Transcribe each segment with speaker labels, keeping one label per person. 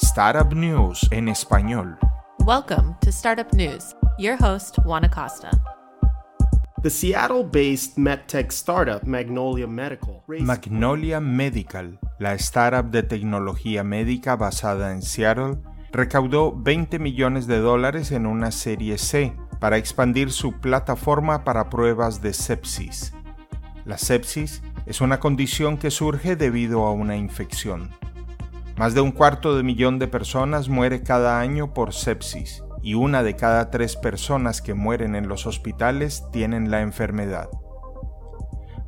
Speaker 1: Startup News en español.
Speaker 2: Welcome to Startup News. Your host, Juan Acosta.
Speaker 3: The Seattle-based medtech startup Magnolia Medical.
Speaker 1: Magnolia Medical, la startup de tecnología médica basada en Seattle, recaudó 20 millones de dólares en una serie C para expandir su plataforma para pruebas de sepsis. La sepsis es una condición que surge debido a una infección. Más de un cuarto de millón de personas muere cada año por sepsis y una de cada tres personas que mueren en los hospitales tienen la enfermedad.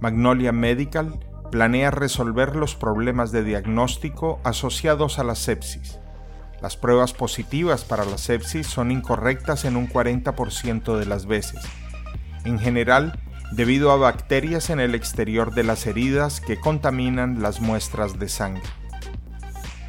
Speaker 1: Magnolia Medical planea resolver los problemas de diagnóstico asociados a la sepsis. Las pruebas positivas para la sepsis son incorrectas en un 40% de las veces. En general, debido a bacterias en el exterior de las heridas que contaminan las muestras de sangre.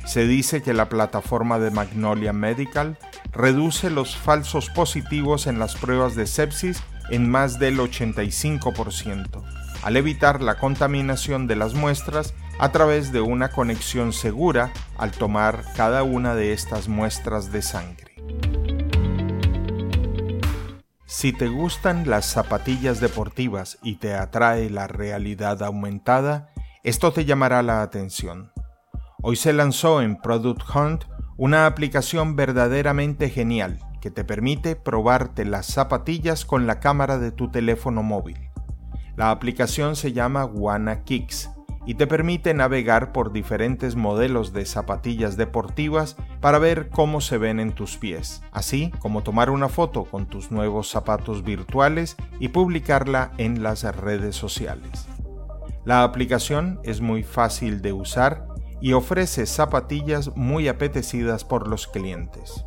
Speaker 1: Se dice que la plataforma de Magnolia Medical reduce los falsos positivos en las pruebas de sepsis en más del 85%, al evitar la contaminación de las muestras a través de una conexión segura al tomar cada una de estas muestras de sangre. Si te gustan las zapatillas deportivas y te atrae la realidad aumentada, esto te llamará la atención. Hoy se lanzó en Product Hunt una aplicación verdaderamente genial que te permite probarte las zapatillas con la cámara de tu teléfono móvil. La aplicación se llama Wanna Kicks y te permite navegar por diferentes modelos de zapatillas deportivas para ver cómo se ven en tus pies, así como tomar una foto con tus nuevos zapatos virtuales y publicarla en las redes sociales. La aplicación es muy fácil de usar y ofrece zapatillas muy apetecidas por los clientes.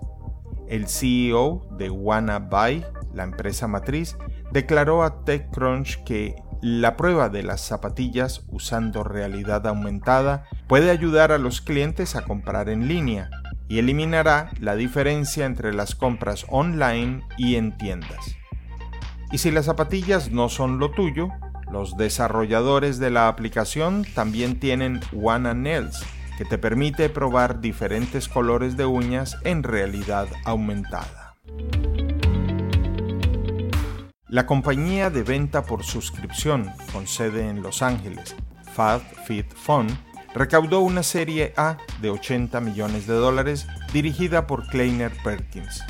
Speaker 1: El CEO de Wanna Buy, la empresa matriz, declaró a TechCrunch que la prueba de las zapatillas usando realidad aumentada puede ayudar a los clientes a comprar en línea y eliminará la diferencia entre las compras online y en tiendas. Y si las zapatillas no son lo tuyo, los desarrolladores de la aplicación también tienen Wanna Nails, que te permite probar diferentes colores de uñas en realidad aumentada. La compañía de venta por suscripción, con sede en Los Ángeles, Fun, recaudó una serie A de 80 millones de dólares dirigida por Kleiner Perkins.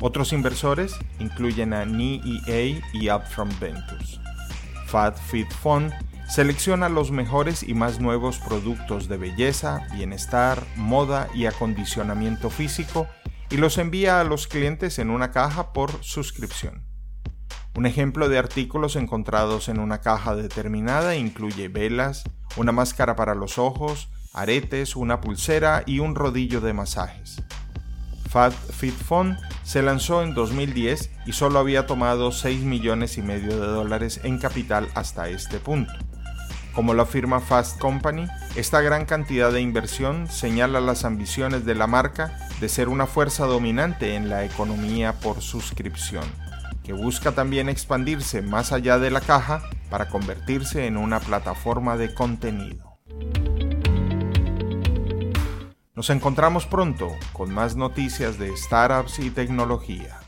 Speaker 1: Otros inversores incluyen a NEA y Upfront Ventures. Fun selecciona los mejores y más nuevos productos de belleza, bienestar, moda y acondicionamiento físico y los envía a los clientes en una caja por suscripción. Un ejemplo de artículos encontrados en una caja determinada incluye velas, una máscara para los ojos, aretes, una pulsera y un rodillo de masajes. Fat Fit Fun se lanzó en 2010 y solo había tomado 6 millones y medio de dólares en capital hasta este punto. Como lo afirma Fast Company, esta gran cantidad de inversión señala las ambiciones de la marca de ser una fuerza dominante en la economía por suscripción, que busca también expandirse más allá de la caja para convertirse en una plataforma de contenido. Nos encontramos pronto con más noticias de startups y tecnología.